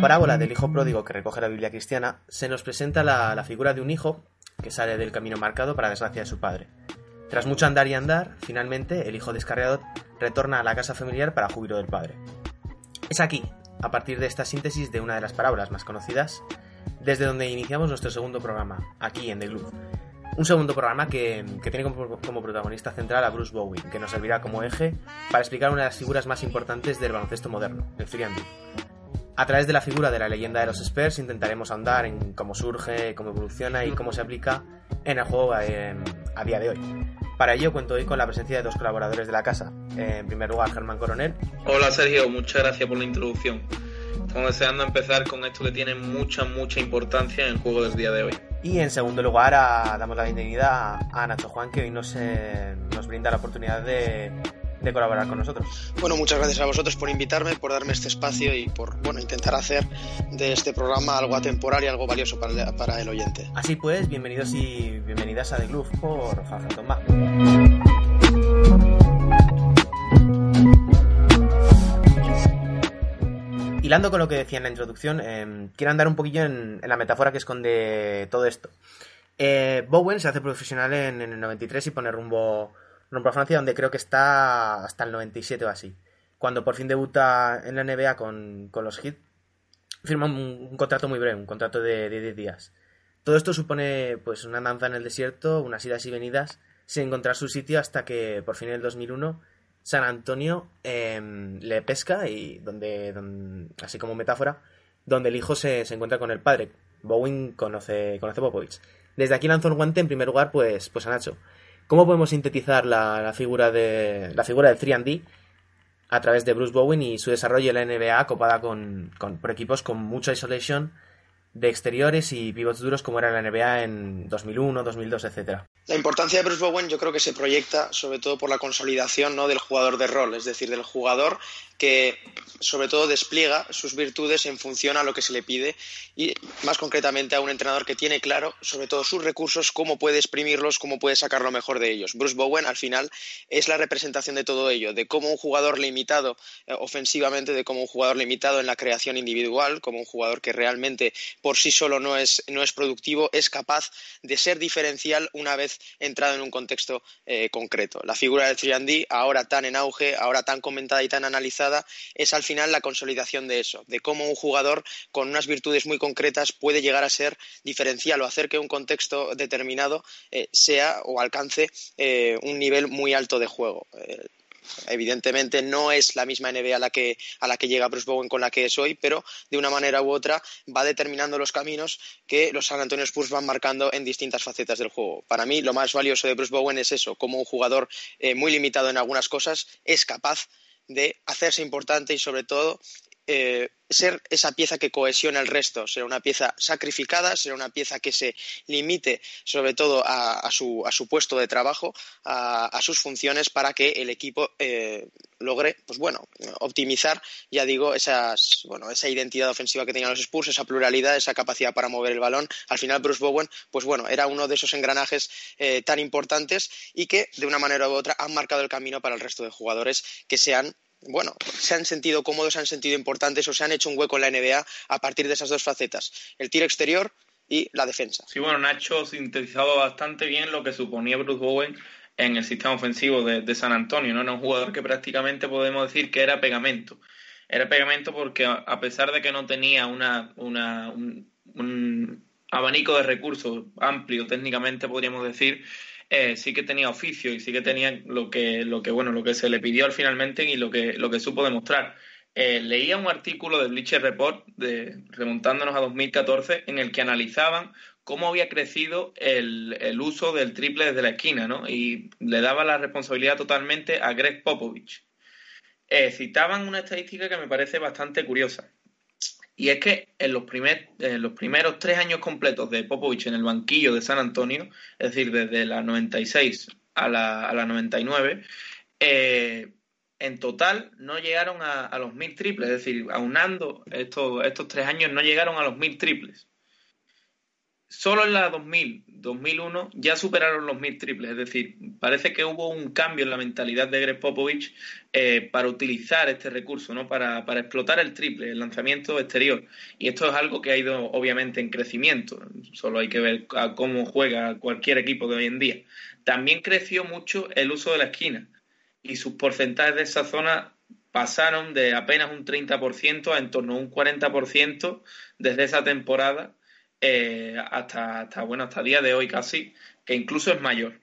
la parábola del hijo pródigo que recoge la Biblia cristiana, se nos presenta la, la figura de un hijo que sale del camino marcado para desgracia de su padre. Tras mucho andar y andar, finalmente el hijo descarriado retorna a la casa familiar para júbilo del padre. Es aquí, a partir de esta síntesis de una de las parábolas más conocidas, desde donde iniciamos nuestro segundo programa, aquí en The Glue. Un segundo programa que, que tiene como, como, protagonista central a Bruce Bowen, que nos servirá como eje para explicar una de las figuras más importantes del baloncesto moderno, el 3 A través de la figura de la leyenda de los Spurs intentaremos ahondar en cómo surge, cómo evoluciona y cómo se aplica en el juego eh, a día de hoy. Para ello cuento hoy con la presencia de dos colaboradores de la casa. En primer lugar, Germán Coronel. Hola Sergio, muchas gracias por la introducción. Estamos deseando empezar con esto que tiene mucha, mucha importancia en el juego del día de hoy. Y en segundo lugar, a, damos la bienvenida a Nacho Juan, que hoy nos, eh, nos brinda la oportunidad de, de, colaborar con nosotros. Bueno, muchas gracias a vosotros por invitarme, por darme este espacio y por bueno, intentar hacer de este programa algo atemporal y algo valioso para el, para el oyente. Así pues, bienvenidos y bienvenidas a The Groove por Fantom Mac. hilando con lo que decía en la introducción, eh, quiero andar un poquillo en, en, la metáfora que esconde todo esto. Eh, Bowen se hace profesional en, en, el 93 y pone rumbo, rumbo a Francia, donde creo que está hasta el 97 o así. Cuando por fin debuta en la NBA con, con los Heat, firma un, contrato muy breve, un contrato de, de 10 días. Todo esto supone pues una danza en el desierto, unas idas y venidas, sin encontrar su sitio hasta que por fin en el 2001 San Antonio eh, le pesca y donde, así como metáfora, donde el hijo se, se encuentra con el padre. Bowen conoce, conoce Popovich. Desde aquí lanzó el guante en primer lugar pues, pues a Nacho. ¿Cómo podemos sintetizar la, figura de la figura del 3D a través de Bruce Bowen y su desarrollo en la NBA copada con, con, por equipos con mucha isolation de exteriores y pivots duros como era la NBA en 2001, 2002, etcétera. La importancia de Bruce Bowen yo creo que se proyecta sobre todo por la consolidación ¿no? del jugador de rol, es decir, del jugador que sobre todo despliega sus virtudes en función a lo que se le pide y más concretamente a un entrenador que tiene claro sobre todo sus recursos, cómo puede exprimirlos, cómo puede sacar lo mejor de ellos. Bruce Bowen al final es la representación de todo ello, de cómo un jugador limitado eh, ofensivamente, de cómo un jugador limitado en la creación individual, como un jugador que realmente por sí solo no es, no es productivo, es capaz de ser diferencial una vez entrado en un contexto eh, concreto. La figura del 3D, ahora tan en auge, ahora tan comentada y tan analizada, es al final la consolidación de eso, de cómo un jugador con unas virtudes muy concretas puede llegar a ser diferencial o hacer que un contexto determinado eh, sea o alcance eh, un nivel muy alto de juego. Evidentemente no es la misma NBA a la que, a la que llega Bruce Bowen con la que es hoy, pero de una manera u otra va determinando los caminos que los San Antonio Spurs van marcando en distintas facetas del juego. Para mí lo más valioso de Bruce Bowen es eso, como un jugador eh, muy limitado en algunas cosas es capaz de hacerse importante y sobre todo eh, ser esa pieza que cohesiona el resto, será una pieza sacrificada, será una pieza que se limite sobre todo a, su, a su, puesto de trabajo, a, sus funciones para que el equipo eh, logre, pues bueno, optimizar, ya digo, esas, bueno, esa identidad ofensiva que tenían los Spurs, esa pluralidad, esa capacidad para mover el balón. Al final Bruce Bowen, pues bueno, era uno de esos engranajes eh, tan importantes y que de una manera u otra han marcado el camino para el resto de jugadores que sean bueno, se han sentido cómodos, se han sentido importantes o se han hecho un hueco en la NBA a partir de esas dos facetas, el tiro exterior y la defensa. Sí, bueno, Nacho sintetizado bastante bien lo que suponía Bruce Bowen en el sistema ofensivo de, San Antonio, ¿no? Era un jugador que prácticamente podemos decir que era pegamento. Era pegamento porque a pesar de que no tenía una, una un, un abanico de recursos amplio técnicamente, podríamos decir, eh, sí que tenía oficio y sí que tenía lo que, lo que, bueno, lo que se le pidió al finalmente y lo que, lo que supo demostrar. Eh, leía un artículo de Bleacher Report, de, remontándonos a 2014, en el que analizaban cómo había crecido el, el, uso del triple desde la esquina, ¿no? Y le daba la responsabilidad totalmente a Greg Popovich. Eh, citaban una estadística que me parece bastante curiosa. Y es que en los, primer, en los primeros tres años completos de Popovich en el banquillo de San Antonio, es decir, desde la 96 a la, a la 99, eh, en total no llegaron a, a los mil triples, es decir, aunando estos, estos tres años no llegaron a los mil triples. Solo en la 2000, 2001 ya superaron los mil triples. Es decir, parece que hubo un cambio en la mentalidad de Greg Popovich eh, para utilizar este recurso, ¿no? Para, para, explotar el triple, el lanzamiento exterior. Y esto es algo que ha ido obviamente en crecimiento. Solo hay que ver cómo juega cualquier equipo de hoy en día. También creció mucho el uso de la esquina y sus porcentajes de esa zona pasaron de apenas un 30% a en torno a un 40% desde esa temporada eh, hasta, hasta, bueno, hasta día de hoy casi, que incluso es mayor.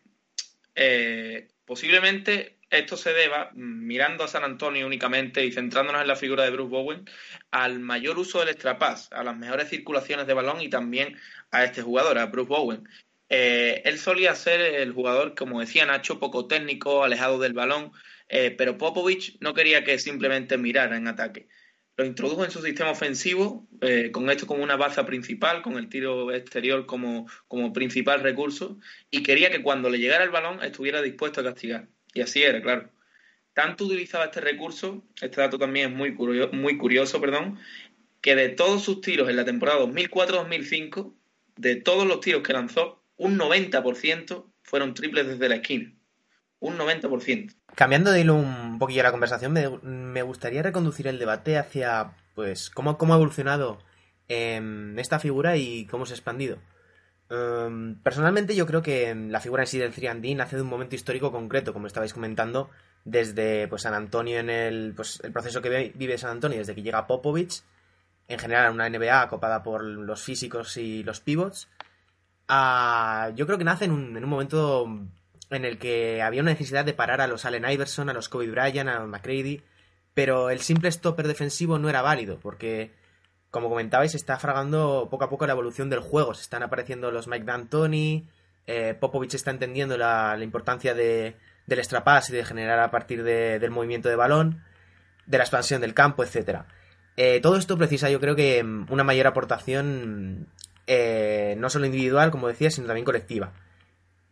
Eh, posiblemente esto se deba, mirando a San Antonio únicamente y centrándonos en la figura de Bruce Bowen, al mayor uso del extrapass, a las mejores circulaciones de balón y también a este jugador, a Bruce Bowen. Eh, él solía ser el jugador, como decía Nacho, poco técnico, alejado del balón, pero Popovich no quería que simplemente mirara en ataque lo introdujo en su sistema ofensivo, eh, con esto como una baza principal, con el tiro exterior como, como principal recurso, y quería que cuando le llegara el balón estuviera dispuesto a castigar. Y así era, claro. Tanto utilizaba este recurso, este dato también es muy curioso, muy curioso perdón, que de todos sus tiros en la temporada 2004-2005, de todos los tiros que lanzó, un 90% fueron triples desde la esquina. Un 90%. Cambiando de hilo un poquillo la conversación, me, gustaría reconducir el debate hacia, pues, cómo, cómo ha evolucionado em, esta figura y cómo se ha expandido. Em, personalmente yo creo que la figura en sí del 3D nace de un momento histórico concreto, como estabais comentando, desde pues, San Antonio en el, pues, el proceso que vive San Antonio, desde que llega Popovich, en general una NBA acopada por los físicos y los pivots, yo creo que nace en un, en un momento en el que había una necesidad de parar a los Allen Iverson, a los Kobe Bryant, a McCready, pero el simple stopper defensivo no era válido, porque, como comentabais, está fragando poco a poco la evolución del juego. Se están apareciendo los Mike D'Antoni, eh, Popovich está entendiendo la, importancia de, del extrapass y de generar a partir del movimiento de balón, de la expansión del campo, etc. Eh, todo esto precisa, yo creo que, una mayor aportación eh, no solo individual, como decía, sino también colectiva.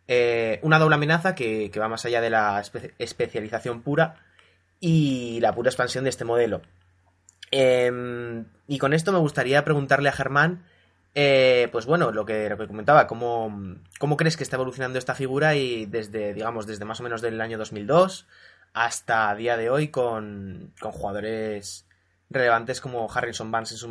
Eh, una doble amenaza que, va más allá de la especialización pura y la pura expansión de este modelo. Em, y con esto me gustaría preguntarle a Germán, eh, pues bueno, lo que, lo que comentaba, ¿cómo, ¿cómo, crees que está evolucionando esta figura y desde, digamos, desde más o menos del año 2002 hasta día de hoy con, con jugadores relevantes como Harrison Barnes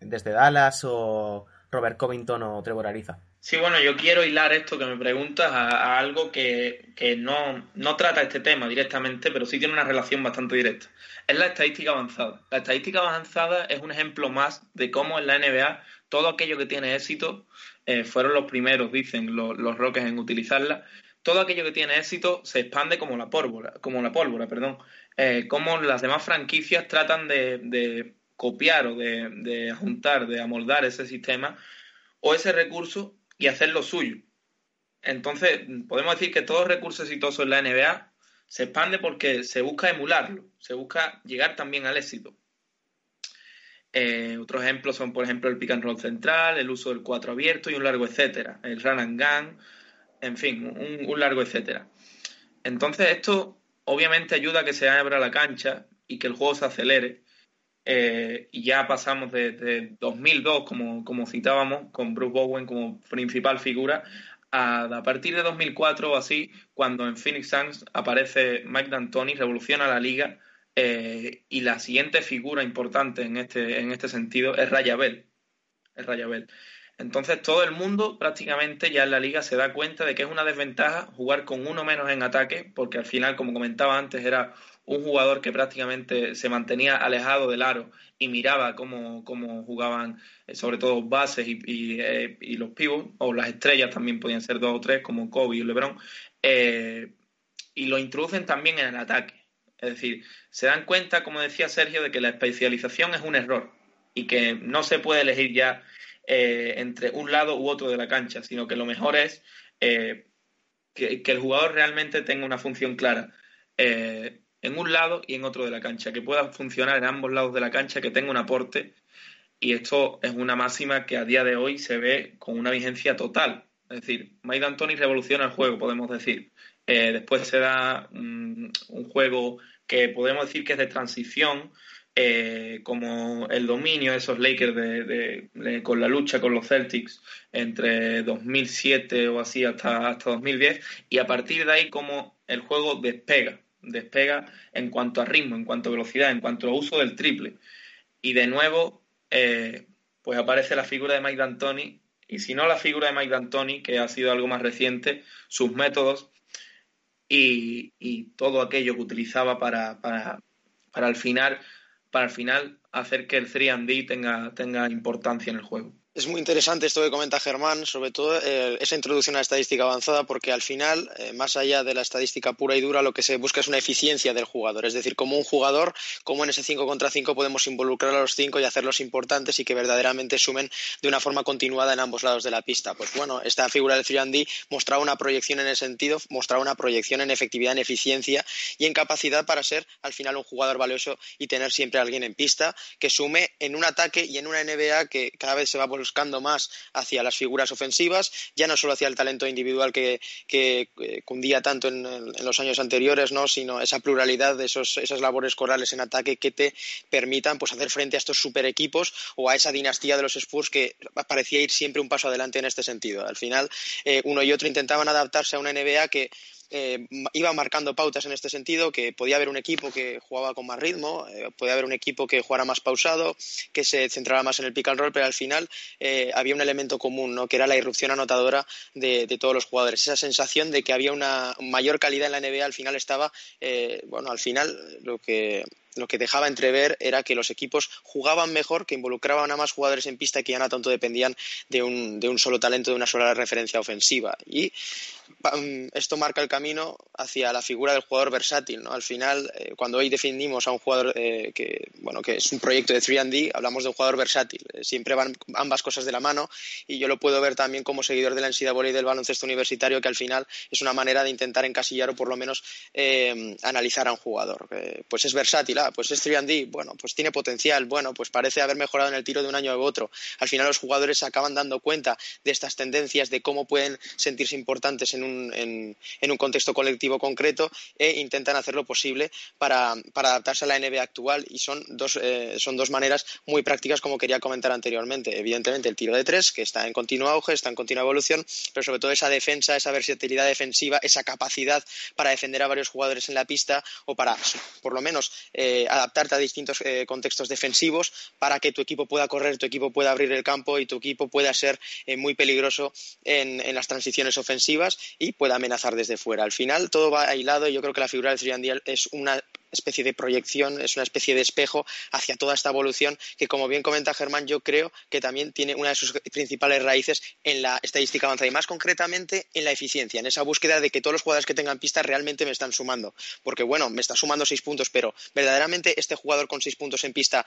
desde Dallas o Robert Covington o Trevor Ariza? Sí, bueno, yo quiero hilar esto que me preguntas a, algo que, no, no, trata este tema directamente, pero sí tiene una relación bastante directa. Es la estadística avanzada. La estadística avanzada es un ejemplo más de cómo en la NBA todo aquello que tiene éxito, eh, fueron los primeros, dicen los, los en utilizarla, todo aquello que tiene éxito se expande como la pólvora, como la pólvora, perdón. Eh, como las demás franquicias tratan de, de copiar o de, de juntar, de amoldar ese sistema o ese recurso y hacer lo suyo. Entonces, podemos decir que todo recurso exitoso en la NBA se expande porque se busca emularlo, se busca llegar también al éxito. Eh, otros ejemplos son, por ejemplo, el pick and roll central, el uso del 4 abierto y un largo etcétera, el run and gun, en fin, un, largo etcétera. Entonces, esto obviamente ayuda a que se abra la cancha y que el juego se acelere eh, y ya pasamos de, 2002, como, como, citábamos, con Bruce Bowen como principal figura, a, partir de 2004 o así, cuando en Phoenix Suns aparece Mike D'Antoni, revoluciona la liga eh, y la siguiente figura importante en este, en este sentido es Raya Bell. Es Raya Bell. Entonces todo el mundo prácticamente ya en la liga se da cuenta de que es una desventaja jugar con uno menos en ataque, porque al final, como comentaba antes, era un jugador que prácticamente se mantenía alejado del aro y miraba cómo, jugaban eh, sobre todo bases eh, y, los pivots, o las estrellas también podían ser dos o tres, como Kobe y LeBron, eh, y lo introducen también en el ataque. Es decir, se dan cuenta, como decía Sergio, de que la especialización es un error y que no se puede elegir ya entre un lado u otro de la cancha, sino que lo mejor es que, el jugador realmente tenga una función clara en un lado y en otro de la cancha, que pueda funcionar en ambos lados de la cancha, que tenga un aporte. Y esto es una máxima que a día de hoy se ve con una vigencia total. Es decir, Mike D'Antoni revoluciona el juego, podemos decir. Eh, después se da un, juego que podemos decir que es de transición, eh, como el dominio de esos Lakers de, con la lucha con los Celtics entre 2007 o así hasta, hasta 2010 y a partir de ahí como el juego despega, despega en cuanto a ritmo, en cuanto a velocidad, en cuanto a uso del triple. Y de nuevo, eh, pues aparece la figura de Mike D'Antoni y si no la figura de Mike D'Antoni, que ha sido algo más reciente, sus métodos y, todo aquello que utilizaba para, para, para al final para al final hacer que el 3D tenga, tenga importancia en el juego. Es muy interesante esto que comenta Germán, sobre todo eh, esa introducción a la estadística avanzada, porque al final, eh, más allá de la estadística pura y dura, lo que se busca es una eficiencia del jugador. Es decir, como un jugador, como en ese 5 contra 5 podemos involucrar a los 5 y hacerlos importantes y que verdaderamente sumen de una forma continuada en ambos lados de la pista. Pues bueno, esta figura del 3D mostraba una proyección en ese sentido, mostraba una proyección en efectividad, en eficiencia y en capacidad para ser al final un jugador valioso y tener siempre a alguien en pista que sume en un ataque y en una NBA que cada vez se va a buscando más hacia las figuras ofensivas, ya no solo hacia el talento individual que, eh, cundía tanto en, los años anteriores, ¿no? sino esa pluralidad de esos, esas labores corales en ataque que te permitan pues, hacer frente a estos super equipos o a esa dinastía de los Spurs que parecía ir siempre un paso adelante en este sentido. Al final, eh, uno y otro intentaban adaptarse a una NBA que eh, iba marcando pautas en este sentido, que podía haber un equipo que jugaba con más ritmo, eh, podía haber un equipo que jugara más pausado, que se centrara más en el pick and roll, pero al final eh, había un elemento común, ¿no? que era la irrupción anotadora de, todos los jugadores. Esa sensación de que había una mayor calidad en la NBA al final estaba, bueno, al final lo que lo que dejaba entrever era que los equipos jugaban mejor, que involucraban a más jugadores en pista que ya no tanto dependían de un, de un solo talento, de una sola referencia ofensiva. Y esto marca el camino hacia la figura del jugador versátil. ¿no? Al final, eh, cuando hoy definimos a un jugador eh, que, bueno, que es un proyecto de 3D, hablamos de un jugador versátil. Eh, siempre van ambas cosas de la mano y yo lo puedo ver también como seguidor de la NCAA y del baloncesto universitario, que al final es una manera de intentar encasillar o por lo menos analizar a un jugador. pues es versátil, ah, pues es 3D, bueno, pues tiene potencial, bueno, pues parece haber mejorado en el tiro de un año a otro. Al final los jugadores se acaban dando cuenta de estas tendencias, de cómo pueden sentirse importantes en un, en, un contexto colectivo concreto e intentan hacer lo posible para, adaptarse a la NBA actual y son dos, eh, son dos maneras muy prácticas como quería comentar anteriormente. Evidentemente el tiro de tres, que está en continuo auge, está en continua evolución, pero sobre todo esa defensa, esa versatilidad defensiva, esa capacidad para defender a varios jugadores en la pista o para, por lo menos, eh, adaptarte a distintos eh, contextos defensivos para que tu equipo pueda correr, tu equipo pueda abrir el campo y tu equipo pueda ser muy peligroso en, en, las transiciones ofensivas y pueda amenazar desde fuera. Al final todo va aislado y yo creo que la figura del Triandial es una especie de proyección, es una especie de espejo hacia toda esta evolución que, como bien comenta Germán, yo creo que también tiene una de sus principales raíces en la estadística avanzada y más concretamente en la eficiencia, en esa búsqueda de que todos los jugadores que tengan pista realmente me están sumando. Porque, bueno, me está sumando seis puntos, pero verdaderamente este jugador con seis puntos en pista,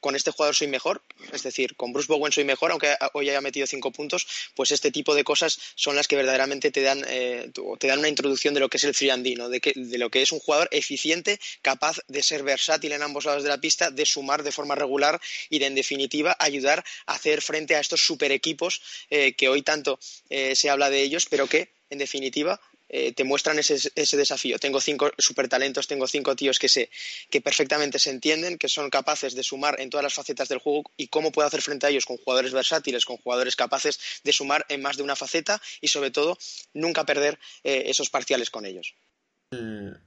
con este jugador soy mejor, es decir, con Bruce Bowen soy mejor, aunque hoy haya metido cinco puntos, pues este tipo de cosas son las que verdaderamente te dan, eh, te dan una introducción de lo que es el 3 ¿no? de, que, de lo que es un jugador eficiente capaz de ser versátil en ambos lados de la pista, de sumar de forma regular y de, en definitiva, ayudar a hacer frente a estos super equipos eh, que hoy tanto eh, se habla de ellos, pero que, en definitiva, eh, te muestran ese, desafío. Tengo cinco super talentos, tengo cinco tíos que, se, que perfectamente se entienden, que son capaces de sumar en todas las facetas del juego y cómo puedo hacer frente a ellos con jugadores versátiles, con jugadores capaces de sumar en más de una faceta y, sobre todo, nunca perder esos parciales con ellos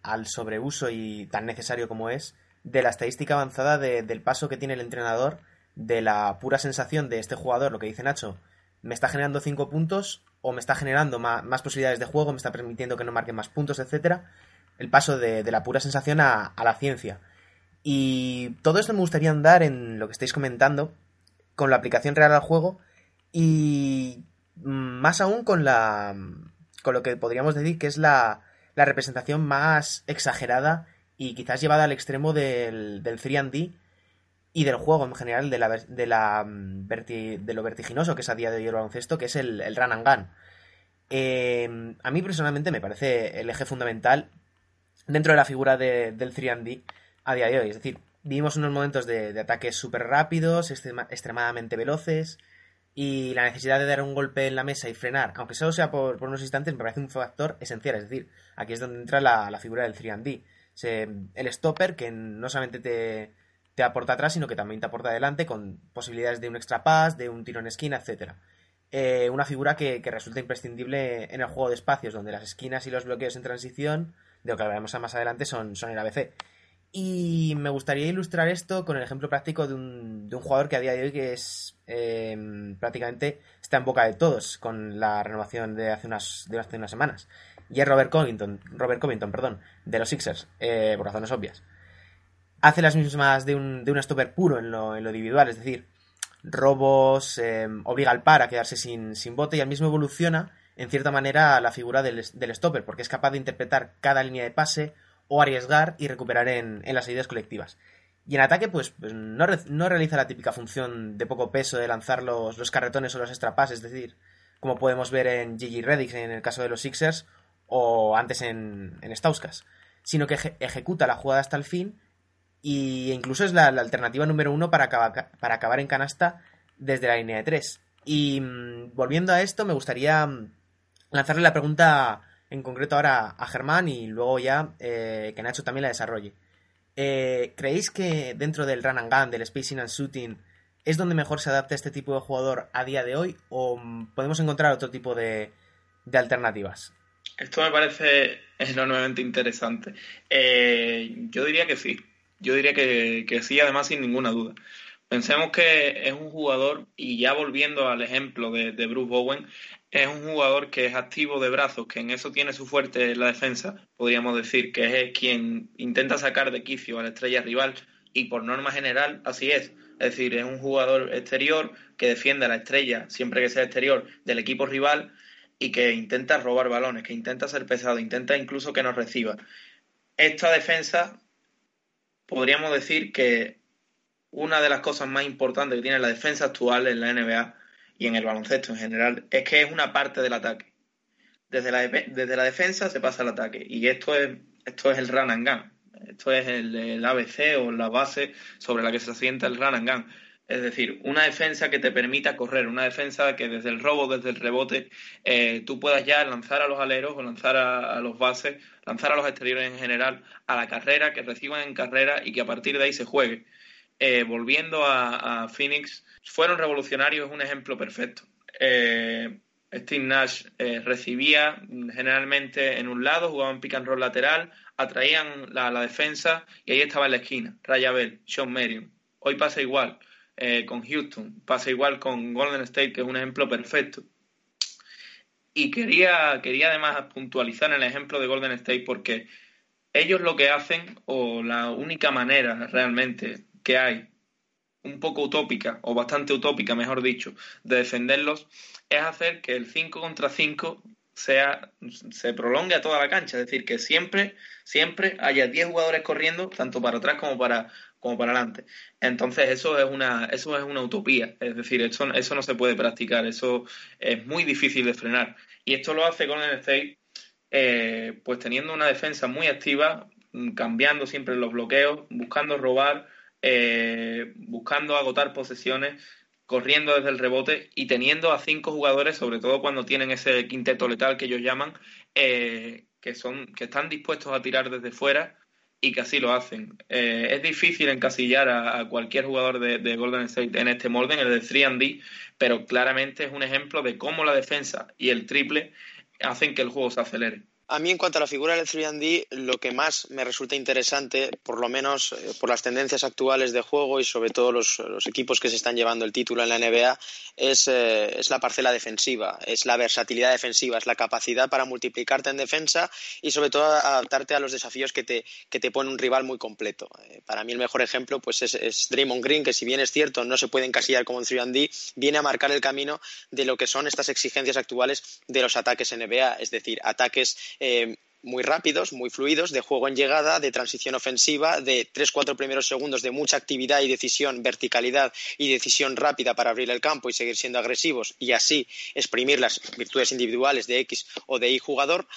al sobreuso y tan necesario como es de la estadística avanzada del paso que tiene el entrenador de la pura sensación de este jugador, lo que dice Nacho, me está generando cinco puntos o me está generando más, posibilidades de juego, me está permitiendo que no marque más puntos, etcétera. El paso de, la pura sensación a, a, la ciencia. Y todo esto me gustaría andar en lo que estáis comentando, con la aplicación real al juego y más aún con la con lo que podríamos decir que es la, la representación más exagerada y quizás llevada al extremo del, del 3D y del juego en general, de, la, de, la, mm, de lo vertiginoso que es a día de hoy el baloncesto, que es el, el run and gun. Eh, a mí personalmente me parece el eje fundamental dentro de la figura del 3D a día de hoy. Es decir, vivimos unos momentos de, ataques súper rápidos, extremadamente veloces, y la necesidad de dar un golpe en la mesa y frenar, aunque solo sea por, unos instantes, me parece un factor esencial. Es decir, aquí es donde entra la, figura del 3D. el stopper que no solamente te, te aporta atrás, sino que también te aporta adelante con posibilidades de un extra pass, de un tiro en esquina, etcétera. Eh, una figura que, resulta imprescindible en el juego de espacios, donde las esquinas y los bloqueos en transición, de lo que hablaremos más adelante, son, son el ABC. Y me gustaría ilustrar esto con el ejemplo práctico de un, de un jugador que a día de hoy que es em, prácticamente está en boca de todos con la renovación de hace unas, de hace unas semanas. Y es Robert Covington, Robert Covington perdón, de los Sixers, eh, por razones obvias. Hace las mismas de un, de un stopper puro en lo, en lo individual, es decir, robos, em, obliga al par a quedarse sin, sin, bote y al mismo evoluciona en cierta manera la figura del, del, stopper, porque es capaz de interpretar cada línea de pase, o arriesgar y recuperar en, las ayudas colectivas. Y en ataque, pues, pues no, realiza la típica función de poco peso de lanzar los, los carretones o los extra es decir, como podemos ver en Gigi Reddick en el caso de los Sixers o antes en, en Stauskas, sino que ejecuta la jugada hasta el fin y incluso es la, alternativa número uno para, para acabar en canasta desde la línea de tres. Y mm, volviendo a esto, me gustaría mm, lanzarle la pregunta en concreto ahora a Germán y luego ya eh, que Nacho también la desarrolle. Eh, ¿Creéis que dentro del run and gun, del spacing and shooting, es donde mejor se adapta este tipo de jugador a día de hoy o podemos encontrar otro tipo de, alternativas? Esto me parece enormemente interesante. Eh, yo diría que sí. Yo diría que, sí, además sin ninguna duda. Pensemos que es un jugador, y ya volviendo al ejemplo de, Bruce Bowen, es un jugador que es activo de brazos, que en eso tiene su fuerte la defensa, podríamos decir, que es quien intenta sacar de quicio a la estrella rival y por norma general así es. Es decir, es un jugador exterior que defiende a la estrella, siempre que sea exterior, del equipo rival y que intenta robar balones, que intenta ser pesado, intenta incluso que nos reciba. Esta defensa, podríamos decir que una de las cosas más importantes que tiene la defensa actual en la NBA y en el baloncesto en general, es que es una parte del ataque. Desde la, desde la defensa se pasa al ataque. Y esto es, esto es el run and gun. Esto es el, ABC o la base sobre la que se asienta el run and gun. Es decir, una defensa que te permita correr, una defensa que desde el robo, desde el rebote, eh, tú puedas ya lanzar a los aleros o lanzar a, los bases, lanzar a los exteriores en general, a la carrera, que reciban en carrera y que a partir de ahí se juegue. Eh, volviendo a, Phoenix, fueron revolucionarios, es un ejemplo perfecto. Eh, Steve Nash eh, recibía generalmente en un lado, jugaban pick and roll lateral, atraían la, defensa y ahí estaba en la esquina. Raya Bell, Sean Marion. Hoy pasa igual con Houston, pasa igual con Golden State, que es un ejemplo perfecto. Y quería, quería además puntualizar en el ejemplo de Golden State porque ellos lo que hacen, o la única manera realmente que hay, un poco utópica, o bastante utópica, mejor dicho, de defenderlos, es hacer que el 5 contra 5 sea, se prolongue a toda la cancha. Es decir, que siempre, siempre haya 10 jugadores corriendo, tanto para atrás como para, como para adelante. Entonces, eso es una, eso es una utopía. Es decir, eso, eso no se puede practicar, eso es muy difícil de frenar. Y esto lo hace Golden State, eh, pues teniendo una defensa muy activa, cambiando siempre los bloqueos, buscando robar, eh, buscando agotar posesiones, corriendo desde el rebote y teniendo a cinco jugadores, sobre todo cuando tienen ese quinteto letal que ellos llaman, eh, que, son, que están dispuestos a tirar desde fuera y que así lo hacen. Eh, es difícil encasillar a, cualquier jugador de, Golden State en este molde, en el de 3D, pero claramente es un ejemplo de cómo la defensa y el triple hacen que el juego se acelere. A mí, en cuanto a la figura del 3D, lo que más me resulta interesante, por lo menos eh, por las tendencias actuales de juego y sobre todo los, equipos que se están llevando el título en la NBA, es, eh, es, la parcela defensiva, es la versatilidad defensiva, es la capacidad para multiplicarte en defensa y sobre todo adaptarte a los desafíos que te, que te pone un rival muy completo. Eh, para mí, el mejor ejemplo pues es, Draymond Green, que si bien es cierto, no se puede encasillar como un 3D, viene a marcar el camino de lo que son estas exigencias actuales de los ataques NBA, es decir, ataques eh, muy rápidos, muy fluidos, de juego en llegada, de transición ofensiva, de tres, cuatro primeros segundos de mucha actividad y decisión, verticalidad y decisión rápida para abrir el campo y seguir siendo agresivos y así exprimir las virtudes individuales de X o de Y jugador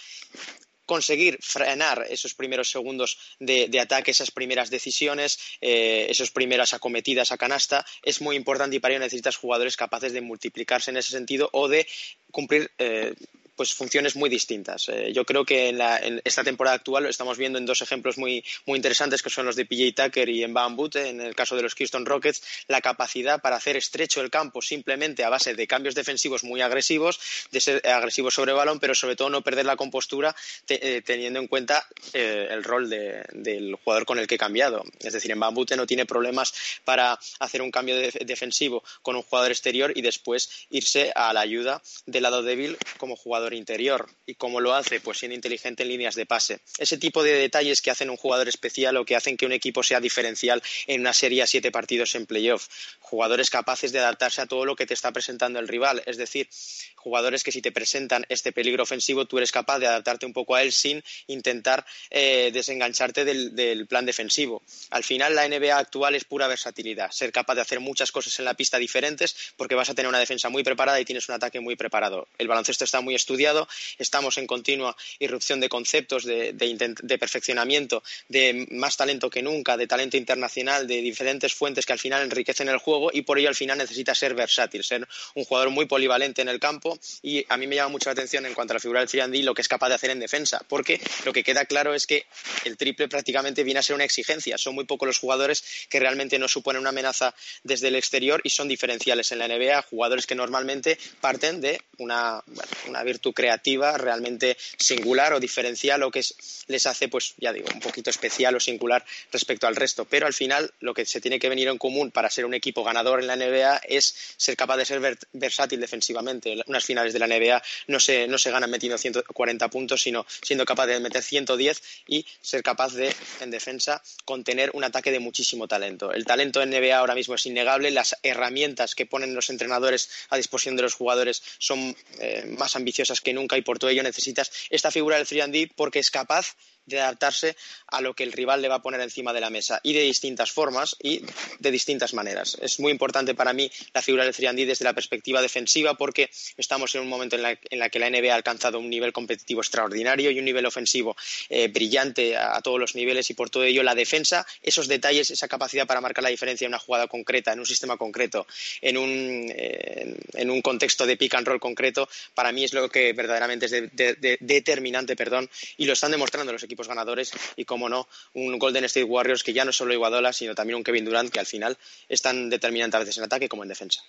conseguir frenar esos primeros segundos de, ataque, esas primeras decisiones, eh, esas primeras acometidas a canasta, es muy importante y para ello necesitas jugadores capaces de multiplicarse en ese sentido o de cumplir eh, pues funciones muy distintas. Eh, yo creo que en, esta temporada actual lo estamos viendo en dos ejemplos muy, muy interesantes que son los de PJ Tucker y en Van en el caso de los Houston Rockets, la capacidad para hacer estrecho el campo simplemente a base de cambios defensivos muy agresivos, de ser agresivos sobre balón, pero sobre todo no perder la compostura eh, teniendo en cuenta eh, el rol del jugador con el que he cambiado. Es decir, en Van no tiene problemas para hacer un cambio defensivo con un jugador exterior y después irse a la ayuda del lado débil como jugador interior. ¿Y cómo lo hace? Pues siendo inteligente en líneas de pase. Ese tipo de detalles que hacen un jugador especial o que hacen que un equipo sea diferencial en una serie a siete partidos en playoff. Jugadores capaces de adaptarse a todo lo que te está presentando el rival. Es decir, jugadores que si te presentan este peligro ofensivo, tú eres capaz de adaptarte un poco a él sin intentar eh, desengancharte del, plan defensivo. Al final, la NBA actual es pura versatilidad, ser capaz de hacer muchas cosas en la pista diferentes porque vas a tener una defensa muy preparada y tienes un ataque muy preparado. El baloncesto está muy estudiado, estamos en continua irrupción de conceptos, de, de, de perfeccionamiento, de más talento que nunca, de talento internacional, de diferentes fuentes que al final enriquecen el juego y por ello al final necesitas ser versátil, ser un jugador muy polivalente en el campo y a mí me llama mucho la atención en cuanto a la figura del 3 lo que es capaz de hacer en defensa, porque lo que queda claro es que el triple prácticamente viene a ser una exigencia. Son muy pocos los jugadores que realmente no suponen una amenaza desde el exterior y son diferenciales en la NBA, jugadores que normalmente parten de una, una virtud creativa realmente singular o diferencial o que les hace, pues ya digo, un poquito especial o singular respecto al resto. Pero al final lo que se tiene que venir en común para ser un equipo ganador en la NBA es ser capaz de ser versátil defensivamente. Unas finales de la NBA no se, no se ganan metiendo 140 puntos, sino siendo capaz de meter 110 y ser capaz de, en defensa, contener un ataque de muchísimo talento. El talento en NBA ahora mismo es innegable, las herramientas que ponen los entrenadores a disposición de los jugadores son eh, más ambiciosas que nunca y por todo ello necesitas esta figura del 3D porque es capaz de adaptarse a lo que el rival le va a poner encima de la mesa y de distintas formas y de distintas maneras. Es muy importante para mí la figura del Friandi desde la perspectiva defensiva porque estamos en un momento en la, en la, que la NBA ha alcanzado un nivel competitivo extraordinario y un nivel ofensivo eh, brillante a, todos los niveles y por todo ello la defensa, esos detalles, esa capacidad para marcar la diferencia en una jugada concreta, en un sistema concreto, en un, eh, en un contexto de pick and roll concreto, para mí es lo que verdaderamente es de, determinante perdón, y lo están demostrando los equipos ganadores y, como no, un Golden State Warriors que ya no solo Iguadola, sino también un Kevin Durant que al final es tan determinante a veces en ataque como en defensa.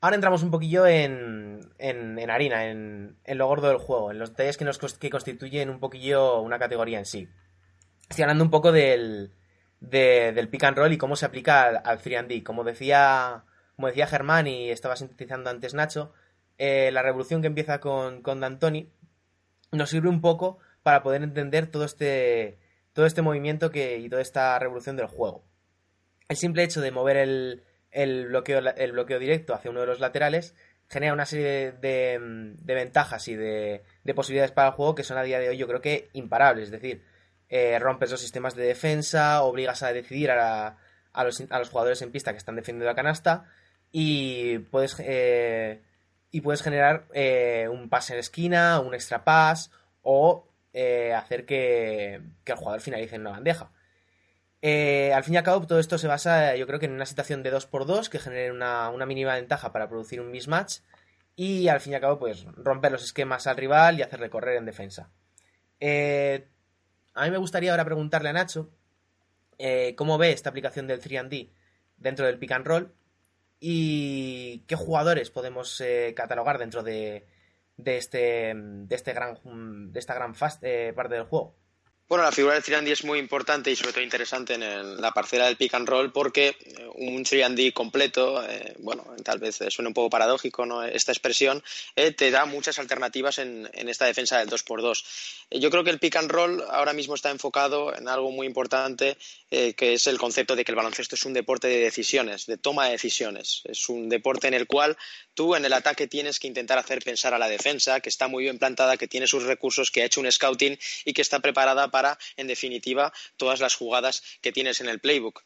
Ahora entramos un poquillo en, en, harina, en, en, lo gordo del juego, en los detalles que, nos, que constituyen un poquillo una categoría en sí. Estoy hablando un poco del, del pick and roll y cómo se aplica al, al 3D. Como decía, como decía Germán y estaba sintetizando antes Nacho, eh, la revolución que empieza con, con D'Antoni nos sirve un poco para poder entender todo este, todo este movimiento que, y toda esta revolución del juego. El simple hecho de mover el, el, bloqueo, el bloqueo directo hacia uno de los laterales genera una serie de, de, ventajas y de, de, posibilidades para el juego que son a día de hoy yo creo que imparables. Es decir, eh, rompes los sistemas de defensa, obligas a decidir a, a, los, a los, jugadores en pista que están defendiendo la canasta y puedes, eh, y puedes generar eh, un pase en esquina, un extra pass o eh, hacer que, el jugador finalice en una bandeja. Eh, al fin y al cabo, todo esto se basa, yo creo que en una situación de 2x2 que genere una, mínima ventaja para producir un mismatch y al fin y al cabo, pues romper los esquemas al rival y hacerle correr en defensa. Eh, a mí me gustaría ahora preguntarle a Nacho cómo ve esta aplicación del 3D dentro del pick and roll y qué jugadores podemos catalogar dentro de, de este, de este gran, de esta gran fast, eh, parte del juego. Bueno, la figura del 3 es muy importante y sobre todo interesante en la parcela del pick and roll porque eh, un 3 completo, eh, bueno, tal vez suene un poco paradójico ¿no? esta expresión, eh, te da muchas alternativas en, en, esta defensa del 2x2. Yo creo que el pick and roll ahora mismo está enfocado en algo muy importante que es el concepto de que el baloncesto es un deporte de decisiones, de toma de decisiones. Es un deporte en el cual tú en el ataque tienes que intentar hacer pensar a la defensa, que está muy bien plantada, que tiene sus recursos, que ha hecho un scouting y que está preparada para, en definitiva, todas las jugadas que tienes en el playbook.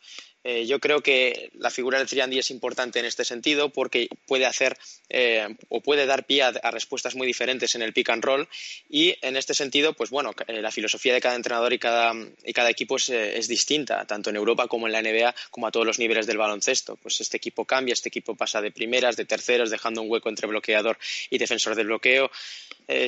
Eh, yo creo que la figura del 3 es importante en este sentido porque puede hacer eh, o puede dar pie a, respuestas muy diferentes en el pick and roll y en este sentido, pues bueno, eh, la filosofía de cada entrenador y cada, y cada equipo es, distinta, tanto en Europa como en la NBA, como a todos los niveles del baloncesto. Pues este equipo cambia, este equipo pasa de primeras, de terceros, dejando un hueco entre bloqueador y defensor del bloqueo.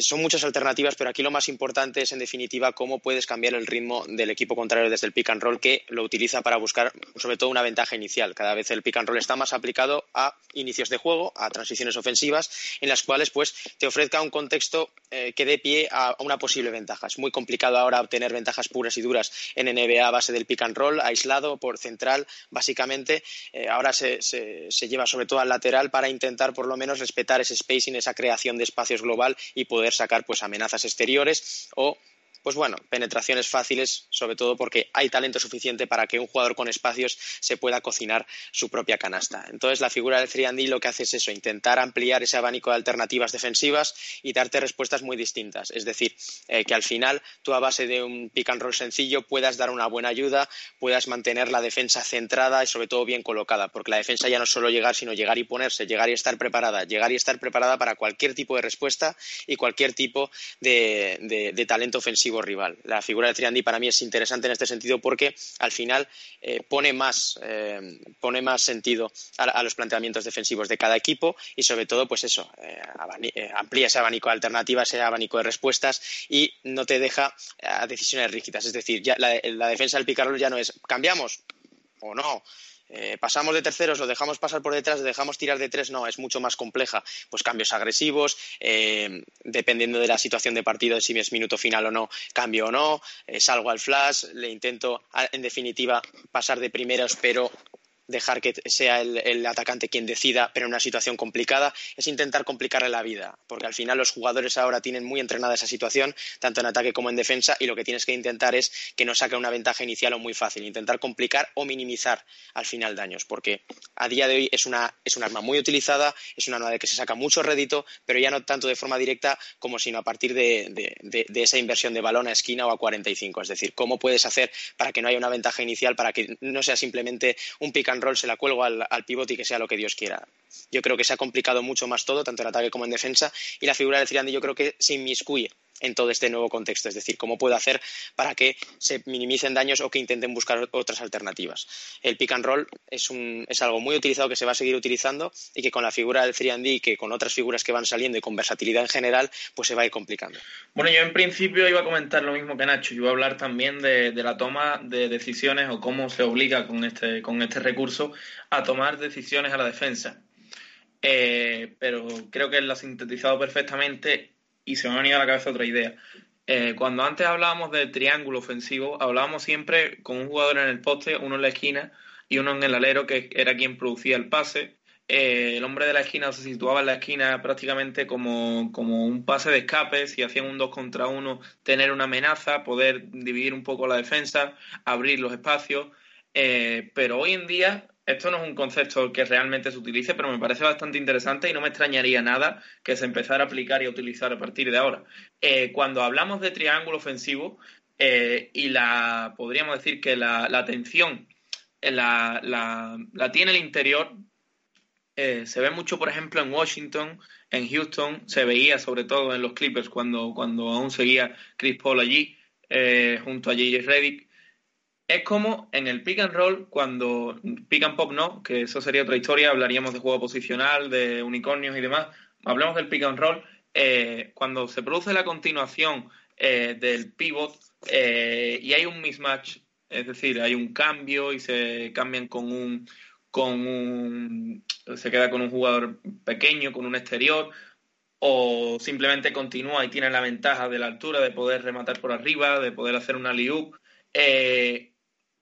Son muchas alternativas, pero aquí lo más importante es, en definitiva, cómo puedes cambiar el ritmo del equipo contrario desde el pick and roll, que lo utiliza para buscar, sobre todo, una ventaja inicial. Cada vez el pick and roll está más aplicado a inicios de juego, a transiciones ofensivas, en las cuales pues, te ofrezca un contexto eh, que dé pie a una posible ventaja. Es muy complicado ahora obtener ventajas puras y duras en NBA a base del pick and roll, aislado por central, básicamente. Eh, ahora se, se lleva sobre todo al lateral para intentar, por lo menos, respetar ese spacing, esa creación de espacios global y poder sacar pues amenazas exteriores o pues bueno, penetraciones fáciles, sobre todo porque hay talento suficiente para que un jugador con espacios se pueda cocinar su propia canasta. Entonces, la figura del 3 lo que hace es eso, intentar ampliar ese abanico de alternativas defensivas y darte respuestas muy distintas. Es decir, eh, que al final tú a base de un pick and roll sencillo puedas dar una buena ayuda, puedas mantener la defensa centrada y sobre todo bien colocada, porque la defensa ya no es solo llegar, sino llegar y ponerse, llegar y estar preparada, llegar y estar preparada para cualquier tipo de respuesta y cualquier tipo de talento ofensivo rival. La figura de Triandi para mí es interesante en este sentido porque al final eh, pone, más, eh, pone más sentido a, los planteamientos defensivos de cada equipo y sobre todo, pues eso, eh, amplía ese abanico de alternativas, ese abanico de respuestas y no te deja a decisiones rígidas. Es decir, ya la, la defensa del picarol ya no es cambiamos o no, eh, pasamos de terceros, lo dejamos pasar por detrás, lo dejamos tirar de tres, no, es mucho más compleja. Pues cambios agresivos, eh, dependiendo de la situación de partido, de si es minuto final o no, cambio o no, eh, salgo al flash, le intento, en definitiva, pasar de primeros, pero dejar que sea el, atacante quien decida, pero en una situación complicada, es intentar complicarle la vida, porque al final los jugadores ahora tienen muy entrenada esa situación, tanto en ataque como en defensa, y lo que tienes que intentar es que no saque una ventaja inicial o muy fácil, intentar complicar o minimizar al final daños, porque a día de hoy es, una, es un arma muy utilizada, es un arma de que se saca mucho rédito, pero ya no tanto de forma directa como sino a partir de, de esa inversión de balón a esquina o a 45, es decir, cómo puedes hacer para que no haya una ventaja inicial, para que no sea simplemente un pick and roll se la cuelgo al, al pivot y que sea lo que Dios quiera. Yo creo que se ha complicado mucho más todo, tanto en ataque como en defensa, y la figura de Triandi yo creo que se inmiscuye en todo este nuevo contexto, es decir, cómo puedo hacer para que se minimicen daños o que intenten buscar otras alternativas. El pick and roll es, un, es algo muy utilizado que se va a seguir utilizando y que con la figura del 3D y que con otras figuras que van saliendo y con versatilidad en general, pues se va a ir complicando. Bueno, yo en principio iba a comentar lo mismo que Nacho, iba a hablar también de, la toma de decisiones o cómo se obliga con este, con este recurso a tomar decisiones a la defensa. Eh, pero creo que él lo ha sintetizado perfectamente y se me ha venido a la cabeza otra idea. Eh, cuando antes hablábamos de triángulo ofensivo, hablábamos siempre con un jugador en el poste, uno en la esquina y uno en el alero, que era quien producía el pase. Eh, el hombre de la esquina se situaba en la esquina prácticamente como, como un pase de escape, si hacían un dos contra uno, tener una amenaza, poder dividir un poco la defensa, abrir los espacios. Eh, pero hoy en día esto no es un concepto que realmente se utilice, pero me parece bastante interesante y no me extrañaría nada que se empezara a aplicar y a utilizar a partir de ahora. Eh, cuando hablamos de triángulo ofensivo eh, y la podríamos decir que la, atención eh, la, la, tiene el interior, se ve mucho, por ejemplo, en Washington, en Houston, se veía sobre todo en los Clippers cuando, cuando aún seguía Chris Paul allí, junto a J.J. Redick es como en el pick and roll, cuando pick and pop no, que eso sería otra historia, hablaríamos de juego posicional, de unicornios y demás. Hablamos del pick and roll. Eh, cuando se produce la continuación eh, del pivot eh, y hay un mismatch, es decir, hay un cambio y se cambian con un, con un, se queda con un jugador pequeño, con un exterior, o simplemente continúa y tiene la ventaja de la altura de poder rematar por arriba, de poder hacer una eh,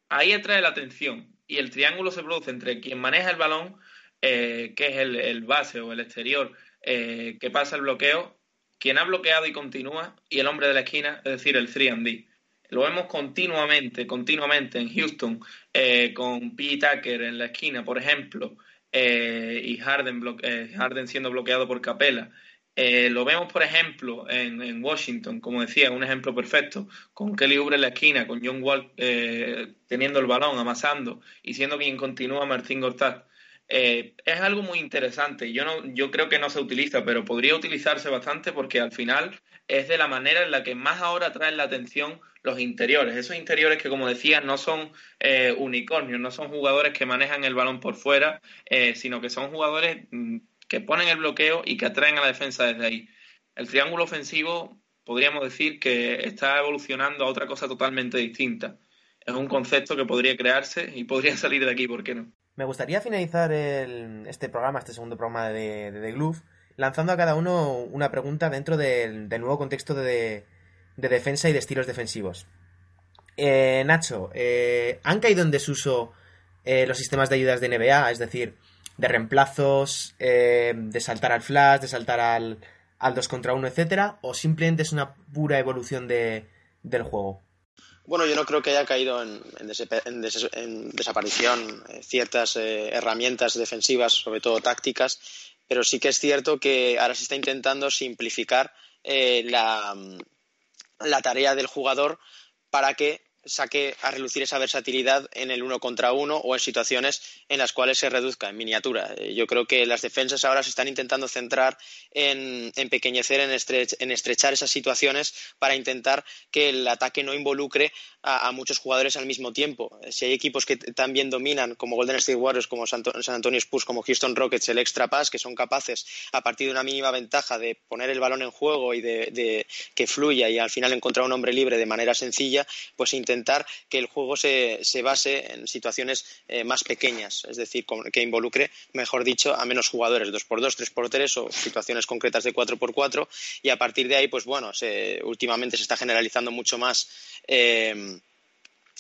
ahí atrae la atención y el triángulo se produce entre quien maneja el balón, eh, que es el, base o el exterior, eh, que pasa el bloqueo, quien ha bloqueado y continúa, y el hombre de la esquina, es decir, el 3D. Lo vemos continuamente, continuamente en Houston, eh, con P. Tucker en la esquina, por ejemplo, y Harden, Harden siendo bloqueado por Capela. Eh, lo vemos, por ejemplo, en, Washington, como decía, un ejemplo perfecto, con Kelly Oubre en la esquina, con John Wall eh, teniendo el balón, amasando, y siendo quien continúa Martín Gortat. Eh, es algo muy interesante. Yo, no, yo creo que no se utiliza, pero podría utilizarse bastante porque al final es de la manera en la que más ahora traen la atención los interiores. Esos interiores que, como decía, no son unicornios, no son jugadores que manejan el balón por fuera, sino que son jugadores mm, que ponen el bloqueo y que atraen a la defensa desde ahí. El triángulo ofensivo podríamos decir que está evolucionando a otra cosa totalmente distinta. Es un concepto que podría crearse y podría salir de aquí, ¿por qué no? Me gustaría finalizar este programa, este segundo programa de, The Glove, lanzando a cada uno una pregunta dentro del, nuevo contexto de, defensa y de estilos defensivos. Eh, Nacho, eh, ¿han caído en desuso eh, los sistemas de ayudas de NBA? Es decir, de reemplazos, eh, de saltar al flash, de saltar al, al 2 contra 1, etcétera, o simplemente es una pura evolución de, del juego? Bueno, yo no creo que haya caído en, desaparición eh, ciertas eh, herramientas defensivas, sobre todo tácticas, pero sí que es cierto que ahora se está intentando simplificar la, la tarea del jugador para que saque a relucir esa versatilidad en el uno contra uno o en situaciones en las cuales se reduzca en miniatura. Eh, yo creo que las defensas ahora se están intentando centrar en empequeñecer, en, en estrechar esas situaciones para intentar que el ataque no involucre a, muchos jugadores al mismo tiempo. Eh, si hay equipos que también dominan, como Golden State Warriors, como San Antonio Spurs, como Houston Rockets, el extra pass, que son capaces, a partir de una mínima ventaja, de poner el balón en juego y de, que fluya y al final encontrar un hombre libre de manera sencilla, pues intentar que el juego se, base en situaciones eh, más pequeñas, es decir, que involucre, mejor dicho, a menos jugadores, dos por dos, tres por tres o situaciones concretas de cuatro por cuatro y a partir de ahí, pues bueno, últimamente se está generalizando mucho más. Eh,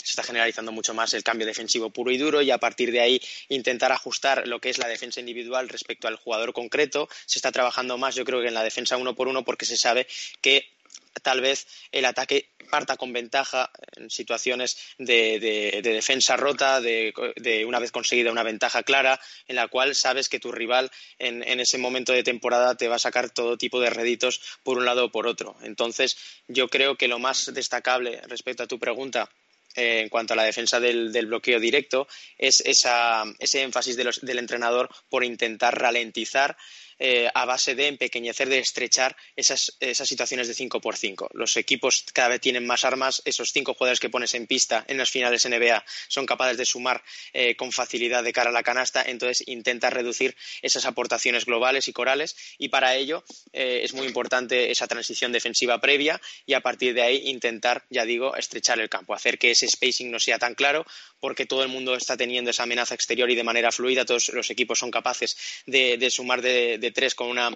se está generalizando mucho más el cambio defensivo puro y duro y a partir de ahí intentar ajustar lo que es la defensa individual respecto al jugador concreto. Se está trabajando más, yo creo que en la defensa uno por uno porque se sabe que tal vez el ataque parta con ventaja en situaciones de, defensa rota, de, una vez conseguida una ventaja clara, en la cual sabes que tu rival en, ese momento de temporada te va a sacar todo tipo de réditos por un lado o por otro. Entonces, yo creo que lo más destacable respecto a tu pregunta eh, en cuanto a la defensa del, bloqueo directo es ese énfasis del entrenador por intentar ralentizar eh, a base de empequeñecer, de estrechar esas, situaciones de 5 por 5. Los equipos cada vez tienen más armas, esos cinco jugadores que pones en pista en las finales NBA son capaces de sumar eh, con facilidad de cara a la canasta, entonces intenta reducir esas aportaciones globales y corales y para ello eh, es muy importante esa transición defensiva previa y a partir de ahí intentar, ya digo, estrechar el campo, hacer que ese spacing no sea tan claro porque todo el mundo está teniendo esa amenaza exterior y de manera fluida todos los equipos son capaces de, sumar de tres con una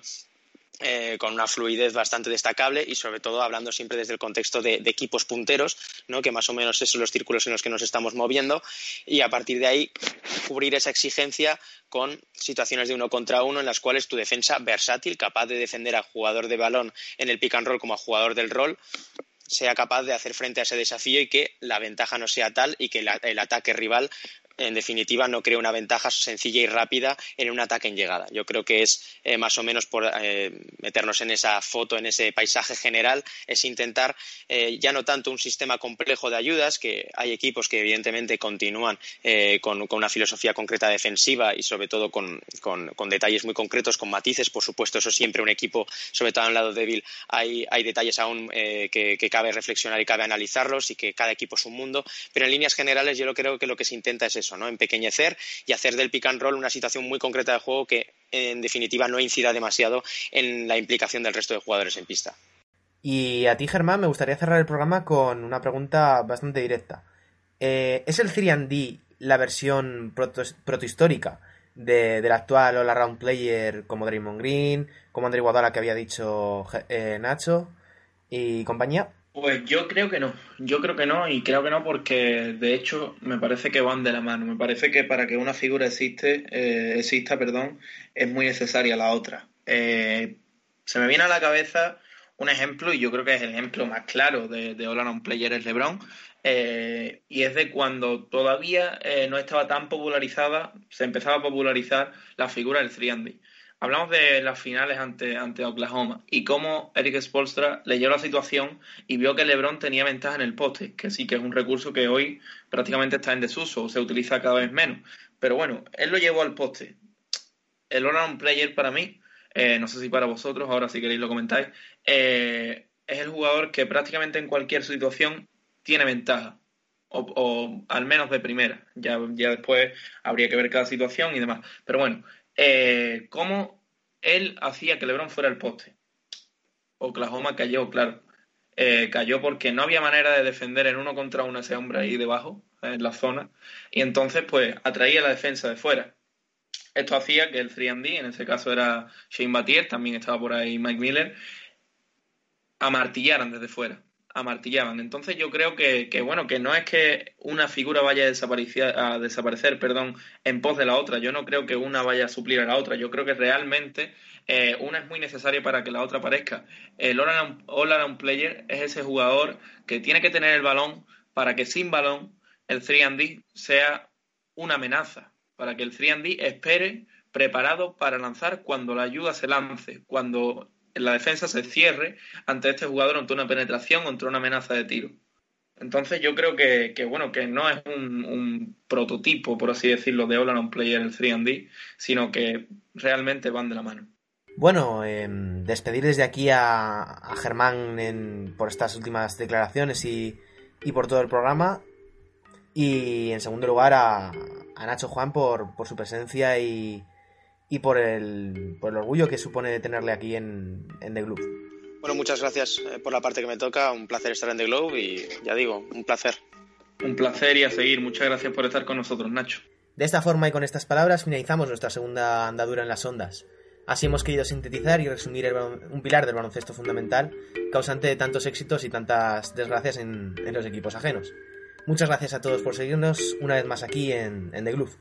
eh, con una fluidez bastante destacable y sobre todo hablando siempre desde el contexto de, equipos punteros, ¿no? que más o menos son los círculos en los que nos estamos moviendo y a partir de ahí cubrir esa exigencia con situaciones de uno contra uno en las cuales tu defensa versátil, capaz de defender al jugador de balón en el pick and roll como a jugador del rol, sea capaz de hacer frente a ese desafío y que la ventaja no sea tal y que el ataque rival en definitiva, no crea una ventaja sencilla y rápida en un ataque en llegada. Yo creo que es eh, más o menos por eh, meternos en esa foto, en ese paisaje general, es intentar eh, ya no tanto un sistema complejo de ayudas, que hay equipos que evidentemente continúan con, una filosofía concreta defensiva y sobre todo con, detalles muy concretos, con matices. Por supuesto, eso siempre un equipo, sobre todo en el lado débil, hay, detalles aún que, que cabe reflexionar y cabe analizarlos y que cada equipo es un mundo. Pero en líneas generales yo creo que lo que se intenta es eso ¿no? Empequeñecer y hacer del pick and roll una situación muy concreta de juego que, en definitiva, no incida demasiado en la implicación del resto de jugadores en pista. Y a ti, Germán, me gustaría cerrar el programa con una pregunta bastante directa. Eh, ¿Es el 3D la versión protohistórica de, del actual all-around player como Draymond Green, como André Guadala que había dicho eh, Nacho y compañía? Pues yo creo que no, yo creo que no y creo que no porque de hecho me parece que van de la mano, me parece que para que una figura existe, eh, exista, perdón, es muy necesaria la otra. Eh, se me viene a la cabeza un ejemplo y yo creo que es el ejemplo más claro de, de All Player es LeBron eh, y es de cuando todavía no estaba tan popularizada, se empezaba a popularizar la figura del 3 hablamos de las finales ante, ante Oklahoma y cómo Eric Spolstra leyó la situación y vio que LeBron tenía ventaja en el poste, que sí que es un recurso que hoy prácticamente está en desuso, o se utiliza cada vez menos. Pero bueno, él lo llevó al poste. El all player para mí, eh, no sé si para vosotros, ahora si queréis lo comentáis, eh, es el jugador que prácticamente en cualquier situación tiene ventaja. O, al menos de primera. Ya, ya después habría que ver cada situación y demás. Pero bueno, eh, cómo él hacía que LeBron fuera el poste. Oklahoma cayó, claro. Eh, cayó porque no había manera de defender en uno contra uno ese hombre ahí debajo, en la zona, y entonces pues atraía la defensa de fuera. Esto hacía que el 3D, en ese caso era Shane Batier, también estaba por ahí Mike Miller, amartillaran desde fuera amartillaban. Entonces yo creo que, bueno, que no es que una figura vaya a desaparecer, a desaparecer perdón, en pos de la otra. Yo no creo que una vaya a suplir a la otra. Yo creo que realmente eh, una es muy necesaria para que la otra aparezca. El all-around player es ese jugador que tiene que tener el balón para que sin balón el 3D sea una amenaza. Para que el 3D espere preparado para lanzar cuando la ayuda se lance, cuando la defensa se cierre ante este jugador ante una penetración ante una amenaza de tiro. Entonces yo creo que, bueno, que no es un, prototipo, por así decirlo, de All Player el 3D, sino que realmente van de la mano. Bueno, em, despedir desde aquí a, Germán por estas últimas declaraciones y, por todo el programa. Y en segundo lugar a, Nacho Juan por, por su presencia y, y por el, por el orgullo que supone tenerle aquí en, en The Globe. Bueno, muchas gracias eh, por la parte que me toca. Un placer estar en The Globe y ya digo, un placer. Un placer y a seguir. Muchas gracias por estar con nosotros, Nacho. De esta forma y con estas palabras finalizamos nuestra segunda andadura en las ondas. Así hemos querido sintetizar y resumir un pilar del baloncesto fundamental, causante de tantos éxitos y tantas desgracias en, los equipos ajenos. Muchas gracias a todos por seguirnos una vez más aquí en, en The Globe.